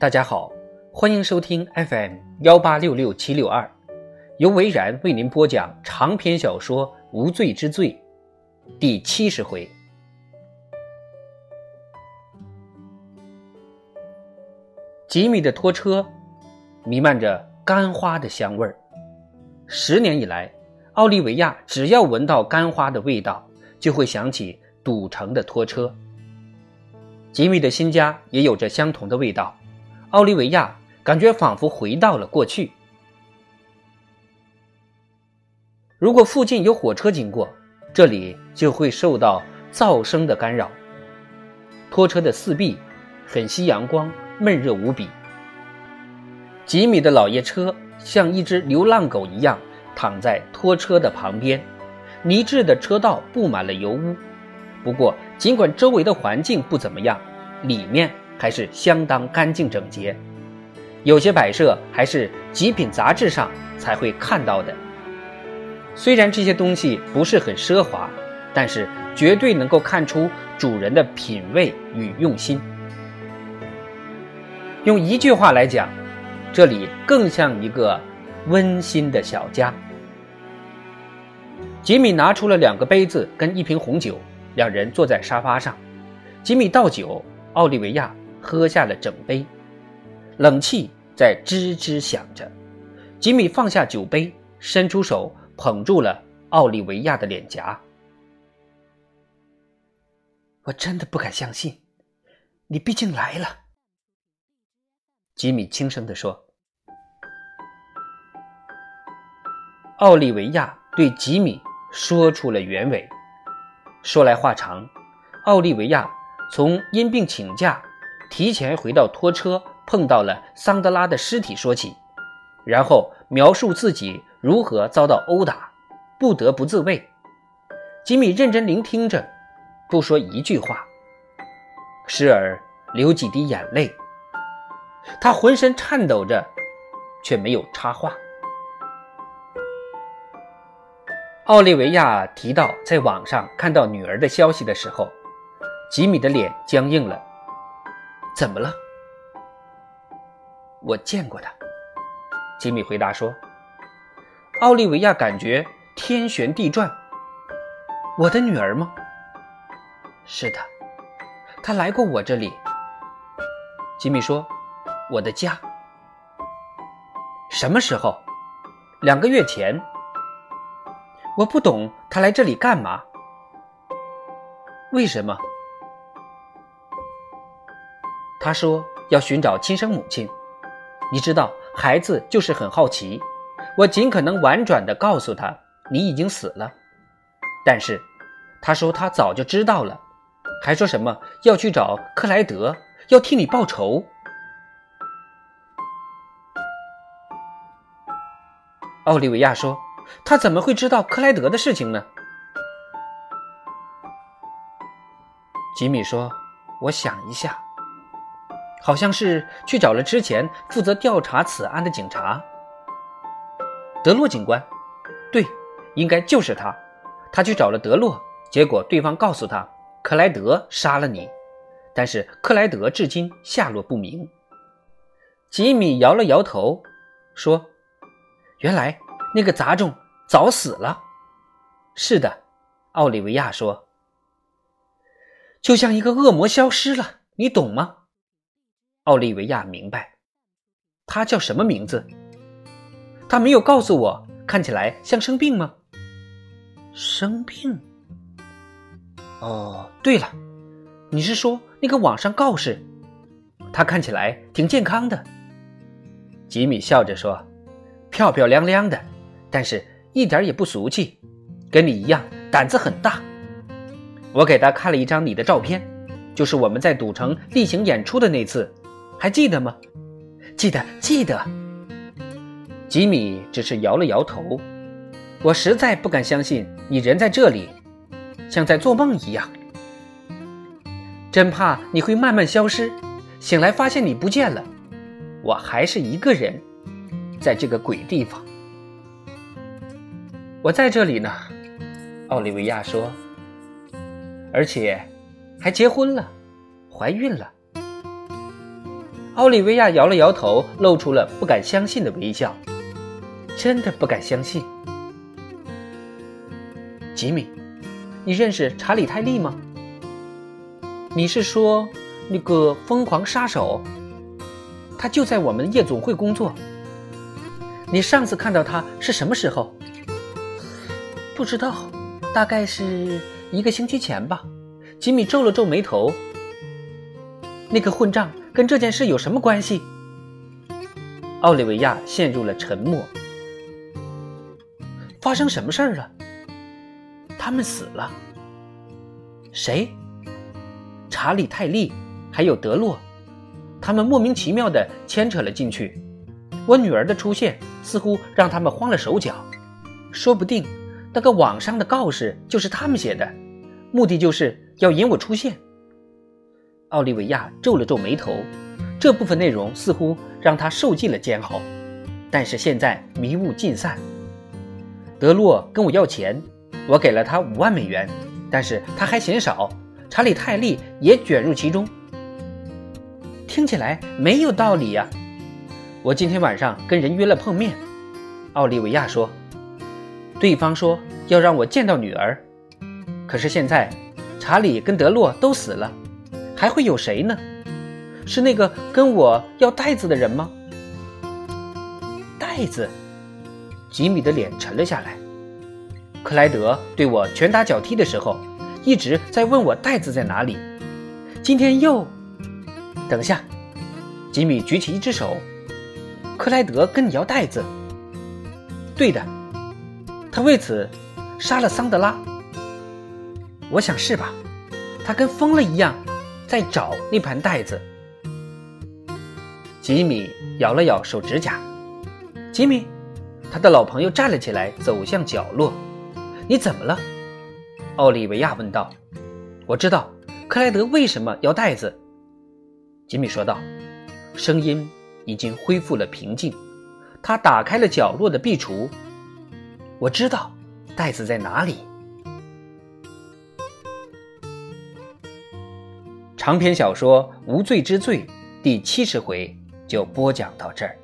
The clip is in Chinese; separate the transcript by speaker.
Speaker 1: 大家好，欢迎收听 FM 幺八六六七六二，由维然为您播讲长篇小说《无罪之罪》第七十回。吉米的拖车弥漫着干花的香味儿。十年以来，奥利维亚只要闻到干花的味道，就会想起赌城的拖车。吉米的新家也有着相同的味道，奥利维亚感觉仿佛回到了过去。如果附近有火车经过，这里就会受到噪声的干扰。拖车的四壁很吸阳光，闷热无比。吉米的老爷车像一只流浪狗一样躺在拖车的旁边，泥质的车道布满了油污。不过，尽管周围的环境不怎么样，里面还是相当干净整洁。有些摆设还是极品杂志上才会看到的。虽然这些东西不是很奢华，但是绝对能够看出主人的品味与用心。用一句话来讲，这里更像一个温馨的小家。吉米拿出了两个杯子跟一瓶红酒。两人坐在沙发上，吉米倒酒，奥利维亚喝下了整杯，冷气在吱吱响着。吉米放下酒杯，伸出手捧住了奥利维亚的脸颊。我真的不敢相信，你毕竟来了。吉米轻声地说。奥利维亚对吉米说出了原委。说来话长，奥利维亚从因病请假，提前回到拖车，碰到了桑德拉的尸体说起，然后描述自己如何遭到殴打，不得不自卫。吉米认真聆听着，不说一句话，时而流几滴眼泪。他浑身颤抖着，却没有插话。奥利维亚提到在网上看到女儿的消息的时候，吉米的脸僵硬了。怎么了？我见过他。吉米回答说。奥利维亚感觉天旋地转。我的女儿吗？是的，她来过我这里。吉米说：“我的家。”什么时候？两个月前。我不懂她来这里干嘛？为什么？他说要寻找亲生母亲。你知道，孩子就是很好奇。我尽可能婉转的告诉他，你已经死了。但是，他说他早就知道了，还说什么要去找克莱德，要替你报仇。奥利维亚说。他怎么会知道克莱德的事情呢？吉米说：“我想一下，好像是去找了之前负责调查此案的警察，德洛警官。对，应该就是他。他去找了德洛，结果对方告诉他克莱德杀了你，但是克莱德至今下落不明。”吉米摇了摇头，说：“原来。”那个杂种早死了。是的，奥利维亚说：“就像一个恶魔消失了，你懂吗？”奥利维亚明白。他叫什么名字？他没有告诉我。看起来像生病吗？生病？哦，对了，你是说那个网上告示？他看起来挺健康的。吉米笑着说：“漂漂亮亮的。”但是一点也不俗气，跟你一样胆子很大。我给他看了一张你的照片，就是我们在赌城例行演出的那次，还记得吗？记得，记得。吉米只是摇了摇头。我实在不敢相信你人在这里，像在做梦一样。真怕你会慢慢消失，醒来发现你不见了，我还是一个人，在这个鬼地方。我在这里呢，奥利维亚说，而且还结婚了，怀孕了。奥利维亚摇了摇头，露出了不敢相信的微笑。真的不敢相信。吉米，你认识查理·泰利吗？你是说那个疯狂杀手？他就在我们夜总会工作。你上次看到他是什么时候？不知道，大概是一个星期前吧。吉米皱了皱眉头。那个混账跟这件事有什么关系？奥利维亚陷入了沉默。发生什么事儿了？他们死了。谁？查理·泰利，还有德洛，他们莫名其妙的牵扯了进去。我女儿的出现似乎让他们慌了手脚。说不定那个网上的告示就是他们写的，目的就是要引我出现。奥利维亚皱了皱眉头，这部分内容似乎让他受尽了煎熬，但是现在迷雾尽散。德洛跟我要钱，我给了他五万美元，但是他还嫌少。查理·泰利也卷入其中，听起来没有道理呀。我今天晚上跟人约了碰面，奥利维亚说，对方说要让我见到女儿，可是现在查理跟德洛都死了。还会有谁呢？是那个跟我要袋子的人吗？袋子，吉米的脸沉了下来。克莱德对我拳打脚踢的时候，一直在问我袋子在哪里。今天又……等下，吉米举起一只手。克莱德跟你要袋子？对的，他为此杀了桑德拉。我想是吧？他跟疯了一样。在找那盘袋子。吉米咬了咬手指甲。吉米，他的老朋友站了起来，走向角落。你怎么了？奥利维亚问道。我知道克莱德为什么要袋子。吉米说道，声音已经恢复了平静。他打开了角落的壁橱。我知道袋子在哪里。长篇小说《无罪之罪》第七十回就播讲到这儿。